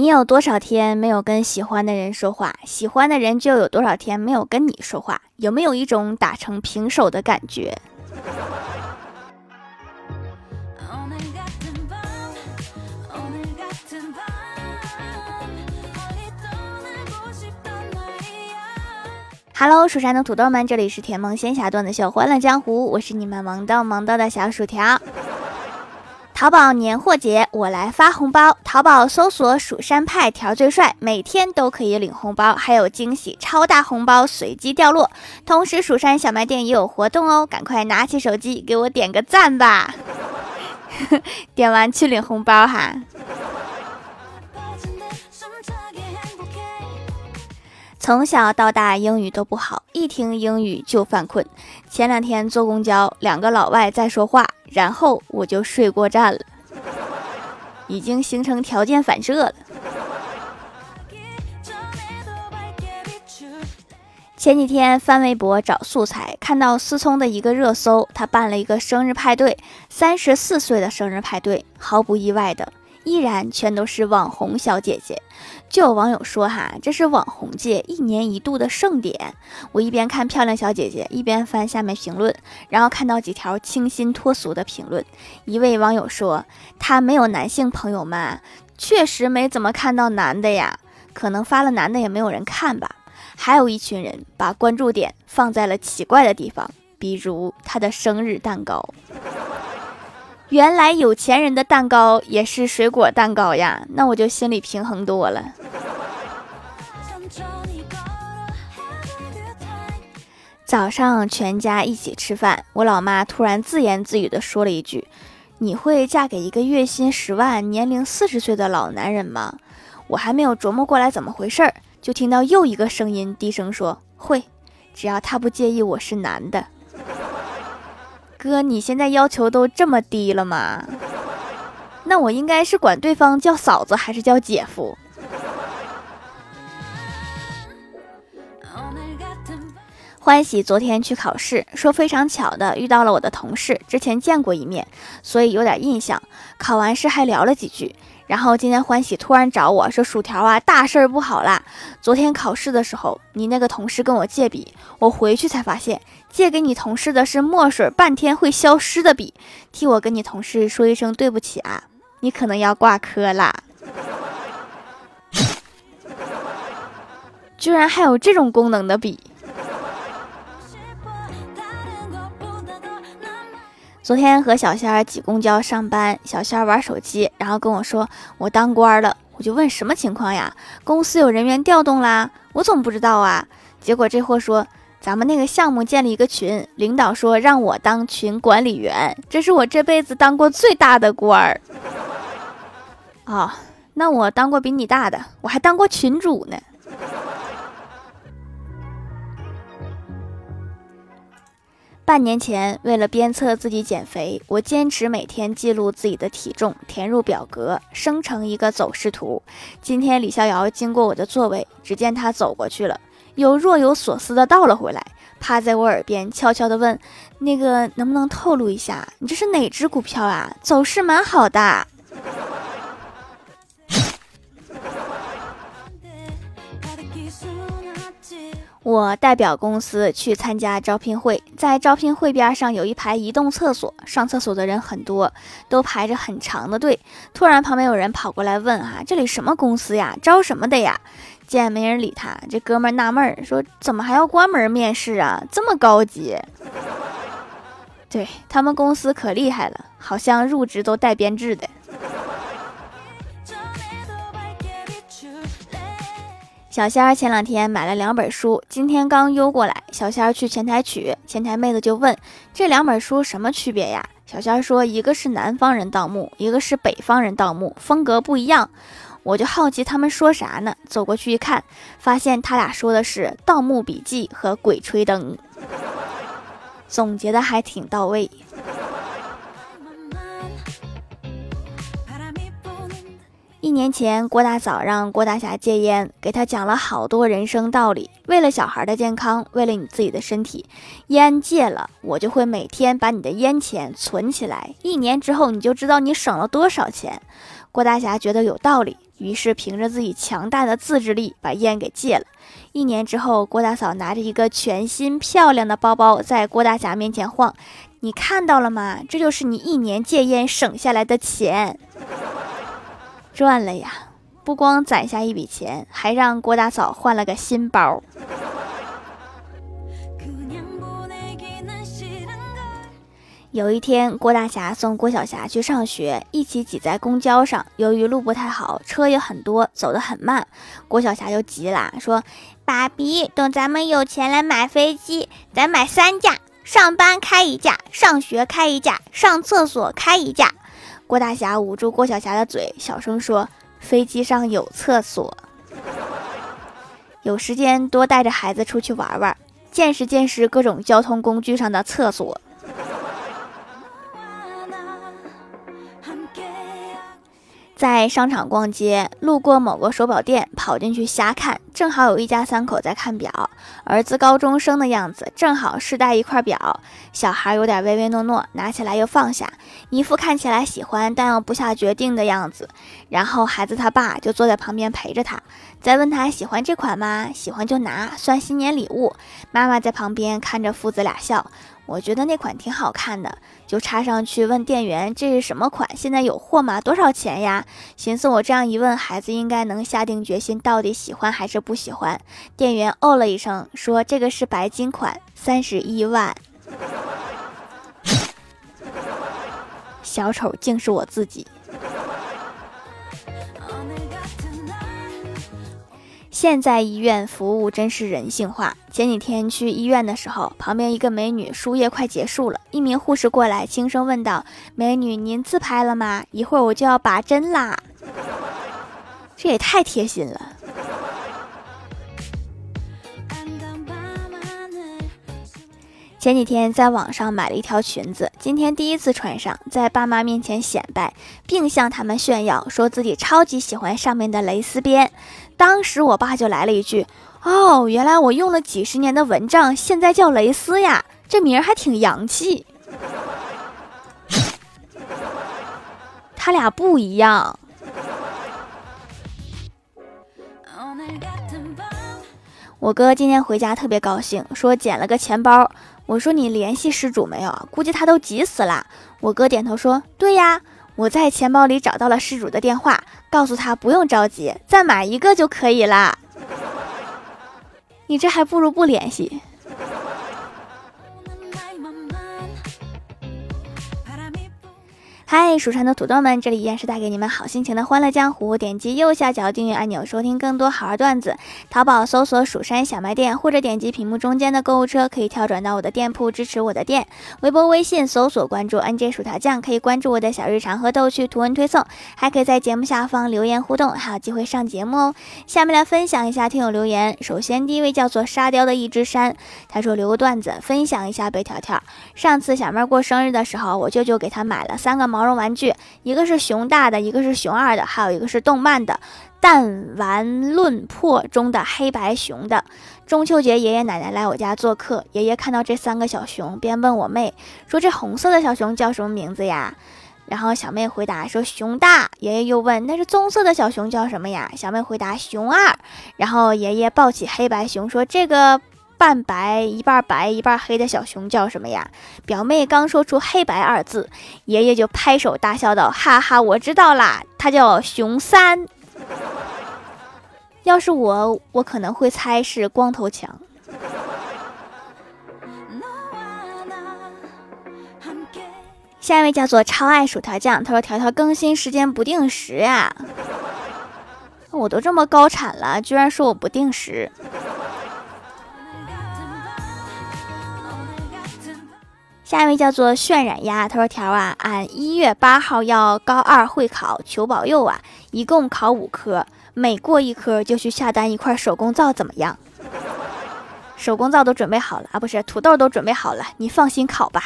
你有多少天没有跟喜欢的人说话？喜欢的人就有多少天没有跟你说话？有没有一种打成平手的感觉哈喽蜀山的土豆们，这里是甜梦仙侠段子秀《欢乐江湖》，我是你们萌到萌到的小薯条。淘宝年货节，我来发红包。淘宝搜索“蜀山派条最帅”，每天都可以领红包，还有惊喜超大红包随机掉落。同时，蜀山小卖店也有活动哦，赶快拿起手机给我点个赞吧！点完去领红包哈。从小到大英语都不好，一听英语就犯困。前两天坐公交，两个老外在说话，然后我就睡过站了，已经形成条件反射了。前几天翻微博找素材，看到思聪的一个热搜，他办了一个生日派对，三十四岁的生日派对，毫不意外的。依然全都是网红小姐姐，就有网友说哈，这是网红界一年一度的盛典。我一边看漂亮小姐姐，一边翻下面评论，然后看到几条清新脱俗的评论。一位网友说，他没有男性朋友们，确实没怎么看到男的呀，可能发了男的也没有人看吧。还有一群人把关注点放在了奇怪的地方，比如他的生日蛋糕。原来有钱人的蛋糕也是水果蛋糕呀，那我就心里平衡多了。早上全家一起吃饭，我老妈突然自言自语的说了一句：“你会嫁给一个月薪十万、年龄四十岁的老男人吗？”我还没有琢磨过来怎么回事儿，就听到又一个声音低声说：“会，只要他不介意我是男的。”哥，你现在要求都这么低了吗？那我应该是管对方叫嫂子还是叫姐夫？欢喜昨天去考试，说非常巧的遇到了我的同事，之前见过一面，所以有点印象。考完试还聊了几句。然后今天欢喜突然找我说：“薯条啊，大事不好啦！昨天考试的时候，你那个同事跟我借笔，我回去才发现，借给你同事的是墨水半天会消失的笔。替我跟你同事说一声对不起啊，你可能要挂科啦！居然还有这种功能的笔！”昨天和小仙儿挤公交上班，小仙儿玩手机，然后跟我说我当官了，我就问什么情况呀？公司有人员调动啦？我怎么不知道啊？结果这货说咱们那个项目建了一个群，领导说让我当群管理员，这是我这辈子当过最大的官儿。哦，那我当过比你大的，我还当过群主呢。半年前，为了鞭策自己减肥，我坚持每天记录自己的体重，填入表格，生成一个走势图。今天李逍遥经过我的座位，只见他走过去了，又若有所思的倒了回来，趴在我耳边悄悄的问：“那个能不能透露一下，你这是哪只股票啊？走势蛮好的。”我代表公司去参加招聘会，在招聘会边上有一排移动厕所，上厕所的人很多，都排着很长的队。突然旁边有人跑过来问：“哈，这里什么公司呀？招什么的呀？”见没人理他，这哥们纳闷儿说：“怎么还要关门面试啊？这么高级？”对他们公司可厉害了，好像入职都带编制的。小仙儿前两天买了两本书，今天刚邮过来。小仙儿去前台取，前台妹子就问：“这两本书什么区别呀？”小仙儿说：“一个是南方人盗墓，一个是北方人盗墓，风格不一样。”我就好奇他们说啥呢？走过去一看，发现他俩说的是《盗墓笔记》和《鬼吹灯》，总结的还挺到位。一年前，郭大嫂让郭大侠戒烟，给他讲了好多人生道理。为了小孩的健康，为了你自己的身体，烟戒了，我就会每天把你的烟钱存起来。一年之后，你就知道你省了多少钱。郭大侠觉得有道理，于是凭着自己强大的自制力把烟给戒了。一年之后，郭大嫂拿着一个全新漂亮的包包在郭大侠面前晃，你看到了吗？这就是你一年戒烟省下来的钱，赚了呀！不光攒下一笔钱，还让郭大嫂换了个新包。有一天，郭大侠送郭小霞去上学，一起挤在公交上。由于路不太好，车也很多，走得很慢。郭小霞就急了，说：“爸比，等咱们有钱了买飞机，咱买三架，上班开一架，上学开一架，上厕所开一架。”郭大侠捂住郭小霞的嘴，小声说：“飞机上有厕所，有时间多带着孩子出去玩玩，见识见识各种交通工具上的厕所。”在商场逛街，路过某个手表店，跑进去瞎看，正好有一家三口在看表，儿子高中生的样子，正好试戴一块表。小孩有点唯唯诺诺，拿起来又放下，一副看起来喜欢但又不下决定的样子。然后孩子他爸就坐在旁边陪着他，再问他喜欢这款吗？喜欢就拿，算新年礼物。妈妈在旁边看着父子俩笑。我觉得那款挺好看的，就插上去问店员这是什么款，现在有货吗？多少钱呀？寻思我这样一问，孩子应该能下定决心，到底喜欢还是不喜欢。店员哦了一声，说这个是白金款，三十一万。小丑竟是我自己。现在医院服务真是人性化。前几天去医院的时候，旁边一个美女输液快结束了，一名护士过来轻声问道：“美女，您自拍了吗？一会儿我就要拔针啦。” 这也太贴心了。前几天在网上买了一条裙子，今天第一次穿上，在爸妈面前显摆，并向他们炫耀，说自己超级喜欢上面的蕾丝边。当时我爸就来了一句：“哦，原来我用了几十年的蚊帐，现在叫蕾丝呀，这名儿还挺洋气。”他俩不一样。我哥今天回家特别高兴，说捡了个钱包。我说你联系失主没有？估计他都急死了。我哥点头说：“对呀。”我在钱包里找到了失主的电话，告诉他不用着急，再买一个就可以了。你这还不如不联系。嗨，蜀山的土豆们，这里依然是带给你们好心情的欢乐江湖。点击右下角订阅按钮，收听更多好玩段子。淘宝搜索“蜀山小卖店”，或者点击屏幕中间的购物车，可以跳转到我的店铺，支持我的店。微博、微信搜索关注 “nj 薯条酱”，可以关注我的小日常和逗趣图文推送，还可以在节目下方留言互动，还有机会上节目哦。下面来分享一下听友留言。首先，第一位叫做沙雕的一只山，他说留个段子分享一下。北条条，上次小妹过生日的时候，我舅舅给她买了三个毛。毛绒玩具，一个是熊大的，一个是熊二的，还有一个是动漫的《弹丸论破》中的黑白熊的。中秋节，爷爷奶奶来我家做客，爷爷看到这三个小熊，便问我妹说：“这红色的小熊叫什么名字呀？”然后小妹回答说：“熊大。”爷爷又问：“那是棕色的小熊叫什么呀？”小妹回答：“熊二。”然后爷爷抱起黑白熊说：“这个。”半白一半白一半黑的小熊叫什么呀？表妹刚说出“黑白”二字，爷爷就拍手大笑道：“哈哈，我知道啦，它叫熊三。要是我，我可能会猜是光头强。”下一位叫做超爱薯条酱，他说：“条条更新时间不定时呀，我都这么高产了，居然说我不定时。”下一位叫做渲染鸭，他说：“条啊，俺一月八号要高二会考，求保佑啊！一共考五科，每过一科就去下单一块手工皂，怎么样？手工皂都准备好了啊，不是土豆都准备好了，你放心考吧。”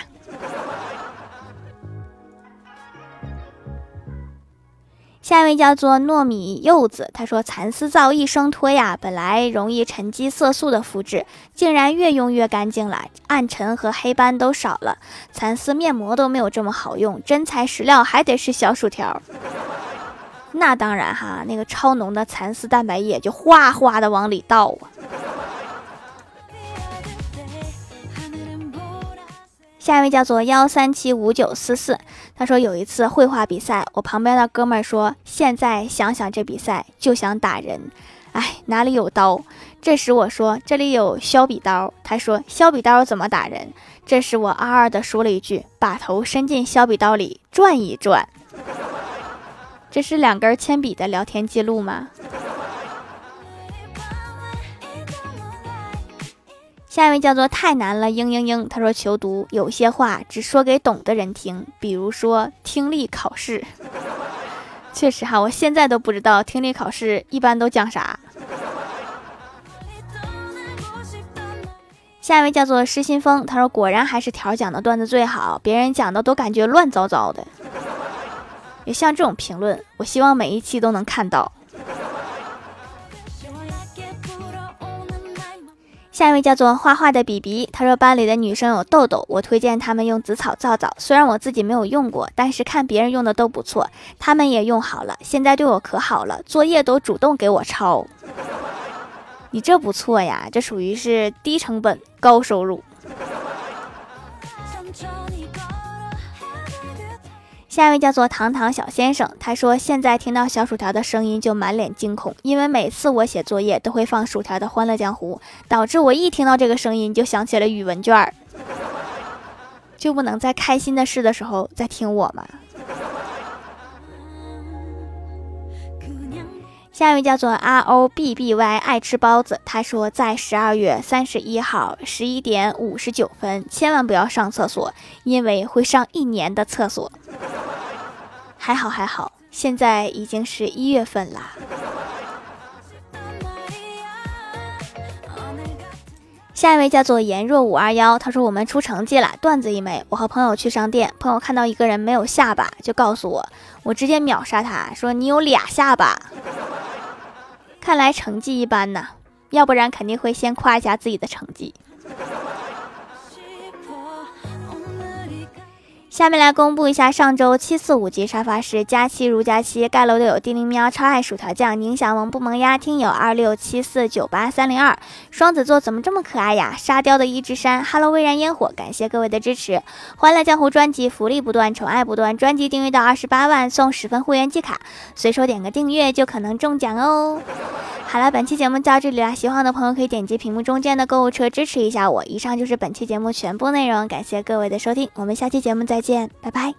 下一位叫做糯米柚子，他说：“蚕丝皂一生脱呀，本来容易沉积色素的肤质，竟然越用越干净了，暗沉和黑斑都少了。蚕丝面膜都没有这么好用，真材实料还得是小薯条。”那当然哈，那个超浓的蚕丝蛋白液就哗哗的往里倒啊。下一位叫做幺三七五九四四，他说有一次绘画比赛，我旁边的哥们儿说，现在想想这比赛就想打人，哎，哪里有刀？这时我说这里有削笔刀，他说削笔刀怎么打人？这时我二二的说了一句，把头伸进削笔刀里转一转。这是两根铅笔的聊天记录吗？下一位叫做太难了，嘤嘤嘤。他说求读，有些话只说给懂的人听，比如说听力考试。确实哈，我现在都不知道听力考试一般都讲啥。下一位叫做失心疯，他说果然还是条讲的段子最好，别人讲的都感觉乱糟糟的。也像这种评论，我希望每一期都能看到。下一位叫做画画的比比，他说班里的女生有痘痘，我推荐他们用紫草皂皂。虽然我自己没有用过，但是看别人用的都不错，他们也用好了，现在对我可好了，作业都主动给我抄。你这不错呀，这属于是低成本高收入。下一位叫做糖糖小先生，他说现在听到小薯条的声音就满脸惊恐，因为每次我写作业都会放薯条的《欢乐江湖》，导致我一听到这个声音就想起了语文卷儿，就不能在开心的事的时候再听我吗？下一位叫做 R O B B Y 爱吃包子，他说在十二月三十一号十一点五十九分，千万不要上厕所，因为会上一年的厕所。还好还好，现在已经是一月份啦。下一位叫做颜若五二幺，他说我们出成绩了，段子一枚。我和朋友去商店，朋友看到一个人没有下巴，就告诉我，我直接秒杀他，说你有俩下巴。看来成绩一般呐，要不然肯定会先夸一下自己的成绩。下面来公布一下上周七四五级沙发是佳期如佳期盖楼的有叮铃喵超爱薯条酱宁小萌不萌呀听友二六七四九八三零二。双子座怎么这么可爱呀？沙雕的一只山 Hello 微燃烟火感谢各位的支持。欢乐江湖专辑福利不断宠爱不断专辑订阅到二十八万送十份会员季卡。随手点个订阅就可能中奖哦。好了，本期节目就到这里啦，喜欢的朋友可以点击屏幕中间的购物车支持一下我。以上就是本期节目全部内容，感谢各位的收听，我们下期节目再见，拜拜。